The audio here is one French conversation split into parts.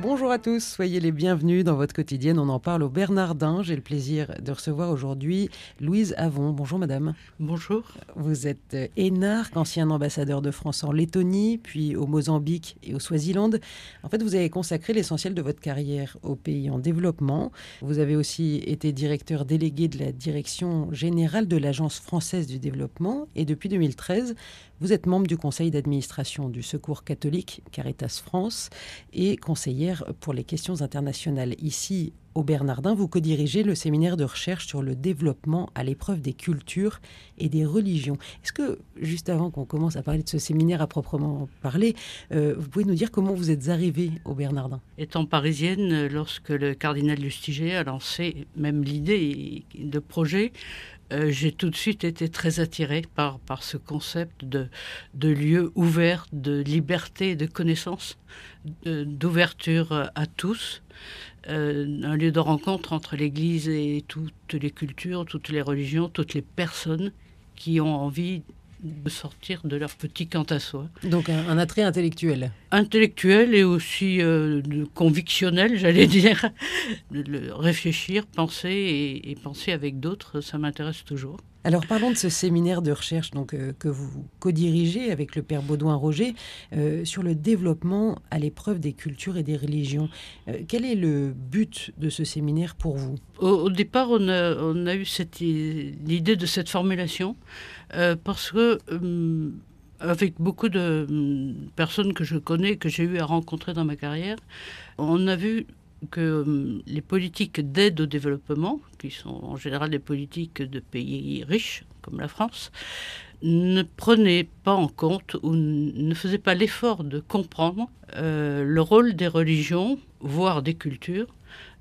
Bonjour à tous, soyez les bienvenus dans votre quotidienne. On en parle au Bernardin. J'ai le plaisir de recevoir aujourd'hui Louise Avon. Bonjour madame. Bonjour. Vous êtes énarque, ancien ambassadeur de France en Lettonie, puis au Mozambique et au Swaziland. En fait, vous avez consacré l'essentiel de votre carrière aux pays en développement. Vous avez aussi été directeur délégué de la direction générale de l'Agence française du développement et depuis 2013, vous êtes membre du conseil d'administration du Secours catholique Caritas France et conseillère pour les questions internationales. Ici, au Bernardin, vous co-dirigez le séminaire de recherche sur le développement à l'épreuve des cultures et des religions. Est-ce que, juste avant qu'on commence à parler de ce séminaire à proprement parler, euh, vous pouvez nous dire comment vous êtes arrivée au Bernardin? Étant parisienne, lorsque le cardinal Lustiger a lancé même l'idée de projet, euh, j'ai tout de suite été très attirée par, par ce concept de, de lieu ouvert, de liberté, de connaissance, d'ouverture à tous, euh, un lieu de rencontre entre l'Église et toutes les cultures, toutes les religions, toutes les personnes qui ont envie de sortir de leur petit quant à soi. Donc un, attrait intellectuel. Intellectuel et aussi euh, convictionnel, j'allais dire. Le, réfléchir, penser et, et penser avec d'autres, ça m'intéresse toujours. Alors parlons de ce séminaire de recherche donc, euh, que vous co-dirigez avec le père Baudouin Roger euh, sur le développement à l'épreuve des cultures et des religions. Euh, quel est le but de ce séminaire pour vous? Au, départ, on a, on a eu l'idée de cette formulation parce que avec beaucoup de hum, personnes que je connais, que j'ai eu à rencontrer dans ma carrière, on a vu que hum, les politiques d'aide au développement, qui sont en général des politiques de pays riches, comme la France, ne prenaient pas en compte ou ne faisaient pas l'effort de comprendre euh, le rôle des religions, voire des cultures,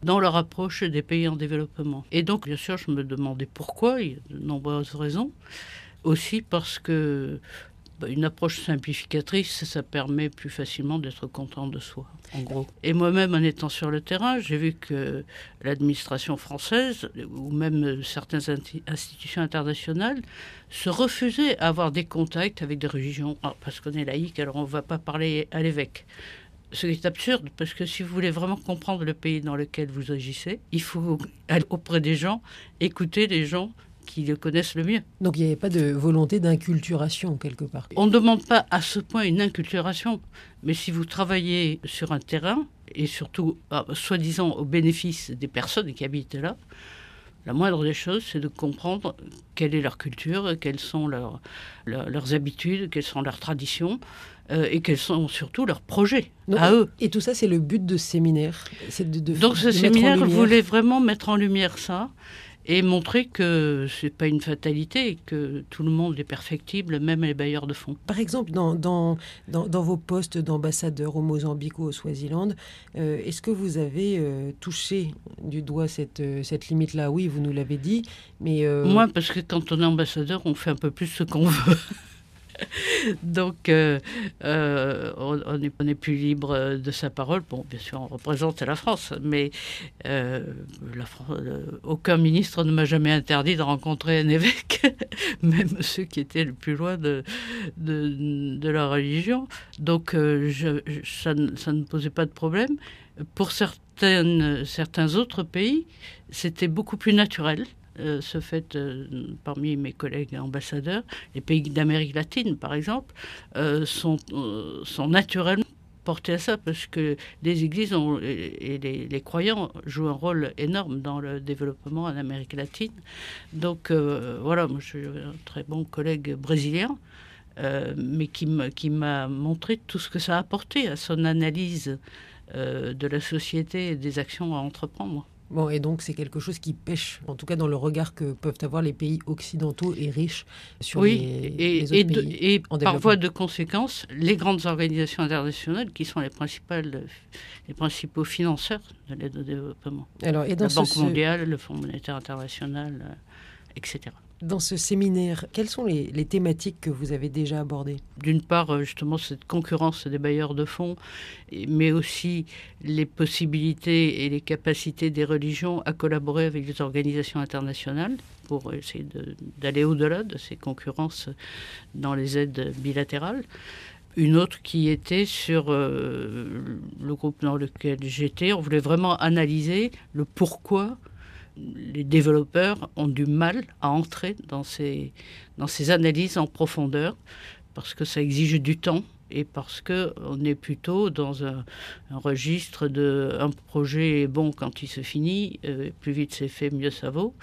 dans leur approche des pays en développement. Et donc, bien sûr, je me demandais pourquoi, il y a de nombreuses raisons. Aussi parce que une approche simplificatrice, ça permet plus facilement d'être content de soi, en gros. Et moi-même, en étant sur le terrain, j'ai vu que l'administration française, ou même certaines institutions internationales, se refusaient à avoir des contacts avec des religions. Ah, parce qu'on est laïque, alors on ne va pas parler à l'évêque. Ce qui est absurde, parce que si vous voulez vraiment comprendre le pays dans lequel vous agissez, il faut aller auprès des gens, écouter les gens, qui le connaissent le mieux. Donc il n'y avait pas de volonté d'inculturation quelque part. On ne demande pas à ce point une inculturation, mais si vous travaillez sur un terrain, et surtout ah, soi-disant au bénéfice des personnes qui habitent là, la moindre des choses, c'est de comprendre quelle est leur culture, quelles sont leurs, leurs, habitudes, quelles sont leurs traditions. Euh, et quels sont surtout leurs projets à eux. Et tout ça, c'est le but de ce séminaire. De, Donc ce séminaire voulait vraiment mettre en lumière ça et montrer que c'est pas une fatalité et que tout le monde est perfectible, même les bailleurs de fonds. Par exemple, dans, dans, dans, vos postes d'ambassadeur au Mozambique ou au Swaziland, euh, est-ce que vous avez euh, touché du doigt cette, euh, cette limite-là? Oui, vous nous l'avez dit, mais... Moi, parce que quand on est ambassadeur, on fait un peu plus ce qu'on veut. Donc, euh, euh, on n'est plus libre de sa parole. Bon, bien sûr, on représente la France, mais euh, aucun ministre ne m'a jamais interdit de rencontrer un évêque, même ceux qui étaient le plus loin de, la religion. Donc, ça, ne posait pas de problème. Pour certains autres pays, c'était beaucoup plus naturel. Euh, ce fait euh, parmi mes collègues ambassadeurs. Les pays d'Amérique latine, par exemple, euh, sont, naturellement portés à ça parce que les églises et les, croyants jouent un rôle énorme dans le développement en Amérique latine. Donc voilà, moi je suis un très bon collègue brésilien. mais qui m'a montré tout ce que ça a apporté à son analyse de la société et des actions à entreprendre. Bon, et donc c'est quelque chose qui pêche, en tout cas dans le regard que peuvent avoir les pays occidentaux et riches sur les, et, les autres pays. Et parfois de conséquences, les grandes organisations internationales qui sont les, principales, les principaux financeurs de l'aide au développement. Alors, et dans La Banque mondiale, le Fonds monétaire international, euh, etc. Dans ce séminaire, quelles sont les, thématiques que vous avez déjà abordées? D'une part, euh, justement, cette concurrence des bailleurs de fonds, mais aussi les possibilités et les capacités des religions à collaborer avec les organisations internationales pour essayer d'aller au-delà de ces concurrences dans les aides bilatérales une autre qui était sur euh, le groupe dans lequel j'étais. On voulait vraiment analyser le pourquoi les développeurs ont du mal à entrer dans ces, analyses en profondeur, parce que ça exige du temps et parce qu'on est plutôt dans un, registre de un projet est bon quand il se finit, euh, plus vite c'est fait, mieux ça vaut.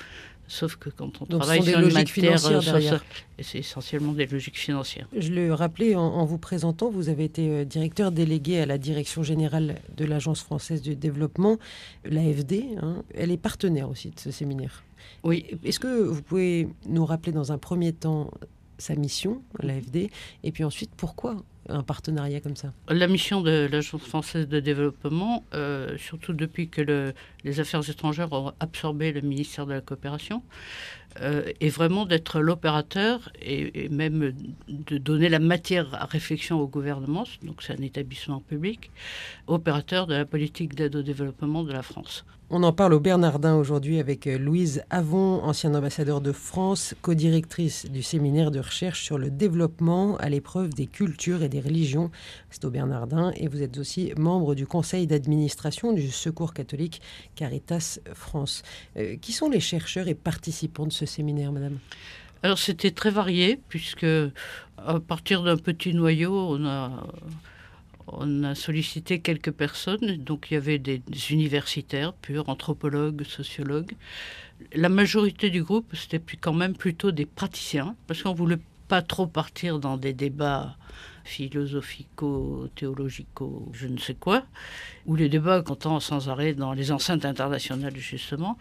Sauf que quand on travaille sur une matière, euh, c'est essentiellement des logiques financières. Je le rappelais en, vous présentant, vous avez été euh, directeur délégué à la direction générale de l'Agence française de développement, l'AFD. Hein. elle est partenaire aussi de ce séminaire. Oui. Est-ce que vous pouvez nous rappeler dans un premier temps sa mission, l'AFD, et puis ensuite pourquoi un partenariat comme ça La mission de l'Agence française de développement, euh, surtout depuis que les affaires étrangères ont absorbé le ministère de la coopération, euh, est vraiment d'être l'opérateur et, même de donner la matière à réflexion au gouvernement, donc c'est un établissement public, opérateur de la politique d'aide au développement de la France. On en parle au Bernardin aujourd'hui avec euh, Louise Avon, ancienne ambassadeur de France, co-directrice du séminaire de recherche sur le développement à l'épreuve des cultures et des religions. C'est au Bernardin et vous êtes aussi membre du conseil d'administration du Secours catholique Caritas France. Euh, qui sont les chercheurs et participants de ce séminaire, madame? Alors c'était très varié puisque à partir d'un petit noyau, on a sollicité quelques personnes, donc il y avait des, universitaires purs, anthropologues, sociologues. La majorité du groupe, c'était quand même plutôt des praticiens, parce qu'on voulait pas trop partir dans des débats philosophico, théologico, je ne sais quoi, où les débats comptant sans arrêt dans les enceintes internationales justement.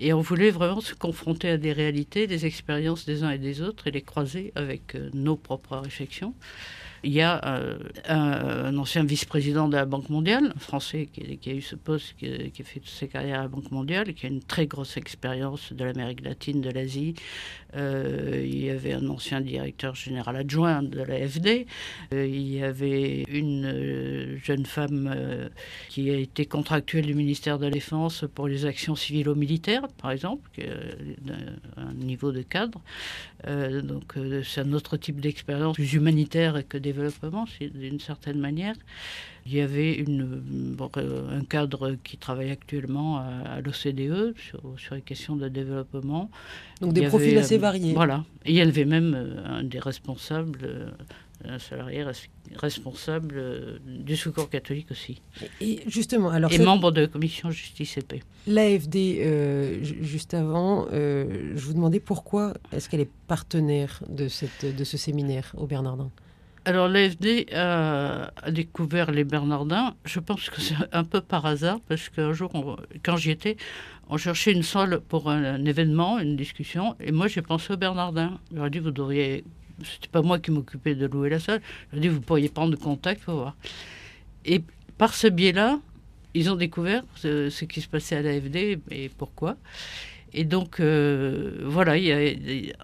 Et on voulait vraiment se confronter à des réalités, des expériences des uns et des autres et les croiser avec euh, nos propres réflexions. Il y a euh, un, ancien vice-président de la Banque mondiale, Français qui, a eu ce poste, qui, a fait toutes ses carrières à la Banque mondiale, qui a une très grosse expérience de l'Amérique latine, de l'Asie. Euh, il y avait un ancien directeur général adjoint de l'AFD. Euh, il y avait une jeune femme qui a été contractuelle du ministère de la Défense pour les actions civilo-militaires, par exemple, un niveau de cadre. donc c'est un autre type d'expérience plus humanitaire que des développement, d'une certaine manière. Il y avait une, un cadre qui travaille actuellement à, l'OCDE sur, sur, les questions de développement. Donc des profils assez variés. Voilà. Et il y avait même euh, un des responsables, euh, un salarié responsable euh, du Secours catholique aussi. Et justement, alors et membre de la commission justice et paix. L'AFD, juste avant, je vous demandais pourquoi est-ce qu'elle est partenaire de, cette, de ce séminaire au Bernardin? Alors l'AFD a, découvert les Bernardins. Je pense que c'est un peu par hasard parce qu'un jour, quand j'y étais, on cherchait une salle pour un, événement, une discussion, et moi j'ai pensé aux Bernardins. J'aurais dit vous devriez. C'était pas moi qui m'occupais de louer la salle. J'ai dit vous pourriez prendre contact pour voir. Et par ce biais-là, ils ont découvert ce, ce qui se passait à l'AFD et pourquoi. Et donc, euh, voilà,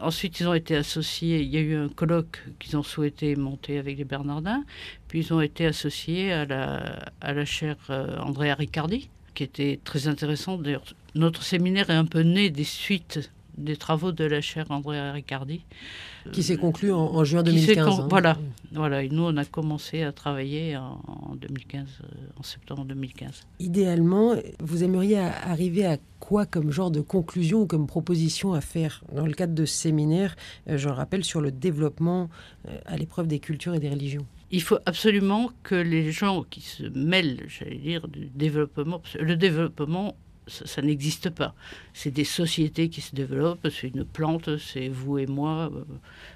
ensuite ils ont été associés, il y a eu un colloque qu'ils ont souhaité monter avec les Bernardins, puis ils ont été associés à la, à la chaire euh, Andrea Riccardi, qui était très intéressante. D'ailleurs, notre séminaire est un peu né des suites des travaux de la chaire Andrea Riccardi. Qui s'est conclu en, juin 2015. Hein. Voilà, voilà. Et nous, on a commencé à travailler en, 2015, euh, en septembre 2015. Idéalement, vous aimeriez arriver à quoi comme genre de conclusion ou comme proposition à faire dans le cadre de ce séminaire, euh, je le rappelle, sur le développement euh, à l'épreuve des cultures et des religions? Il faut absolument que les gens qui se mêlent, j'allais dire, du développement, le développement, ça, n'existe pas. C'est des sociétés qui se développent, c'est une plante, c'est vous et moi, euh,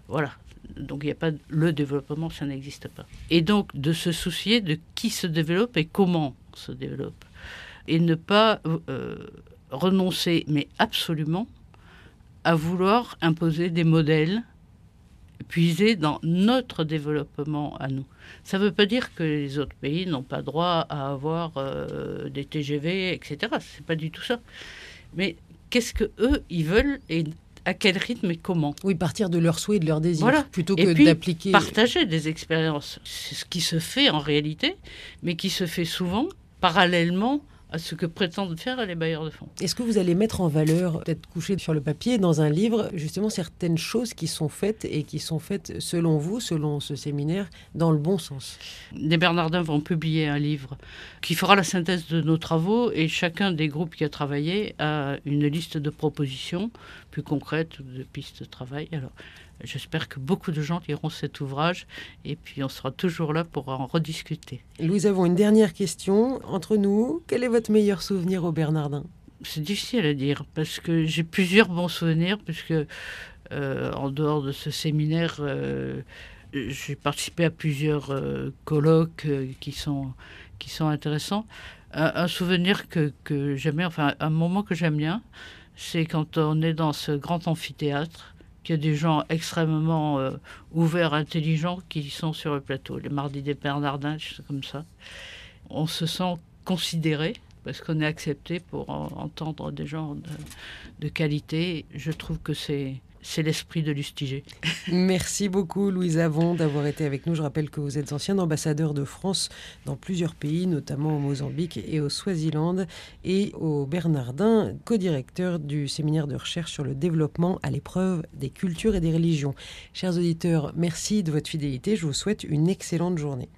voilà. Donc il n'y a pas le développement, ça n'existe pas. Et donc de se soucier de qui se développe et comment se développe. Et ne pas euh, renoncer, mais absolument, à vouloir imposer des modèles puiser dans notre développement à nous. Ça ne veut pas dire que les autres pays n'ont pas droit à avoir euh, des TGV, etc. C'est pas du tout ça. Mais qu'est-ce que eux ils veulent et à quel rythme et comment? Oui, partir de leurs souhaits et de leurs désirs, Voilà. plutôt Et que d'appliquer. Partager des expériences. C'est ce qui se fait en réalité, mais qui se fait souvent parallèlement à ce que prétendent faire les bailleurs de fonds. Est-ce que vous allez mettre en valeur, peut-être couché sur le papier, dans un livre, justement certaines choses qui sont faites et qui sont faites, selon vous, selon ce séminaire, dans le bon sens? Les Bernardins vont publier un livre qui fera la synthèse de nos travaux et chacun des groupes qui a travaillé a une liste de propositions plus concrètes ou de pistes de travail. Alors, j'espère que beaucoup de gens liront cet ouvrage et puis on sera toujours là pour en rediscuter. Louise avons une dernière question. Entre nous, quel est votre meilleur souvenir au Bernardin? C'est difficile à dire parce que j'ai plusieurs bons souvenirs puisque euh, en dehors de ce séminaire, euh, j'ai participé à plusieurs euh, colloques euh, qui sont qui sont intéressants. Un, un souvenir que, que j'aime bien, enfin un moment que j'aime bien, c'est quand on est dans ce grand amphithéâtre, qu'il y a des gens extrêmement euh, ouverts, intelligents qui sont sur le plateau. Les mardis des Bernardins, choses comme ça. On se sent considéré parce qu'on est accepté pour en- entendre des gens de qualité. Je trouve que c'est c'est l'esprit de Lustiger. Merci beaucoup Louise Avon d'avoir été avec nous. Je rappelle que vous êtes ancien ambassadeur de France dans plusieurs pays, notamment au Mozambique et au Swaziland, et au Bernardin, co-directeur du séminaire de recherche sur le développement à l'épreuve des cultures et des religions. Chers auditeurs, merci de votre fidélité. Je vous souhaite une excellente journée.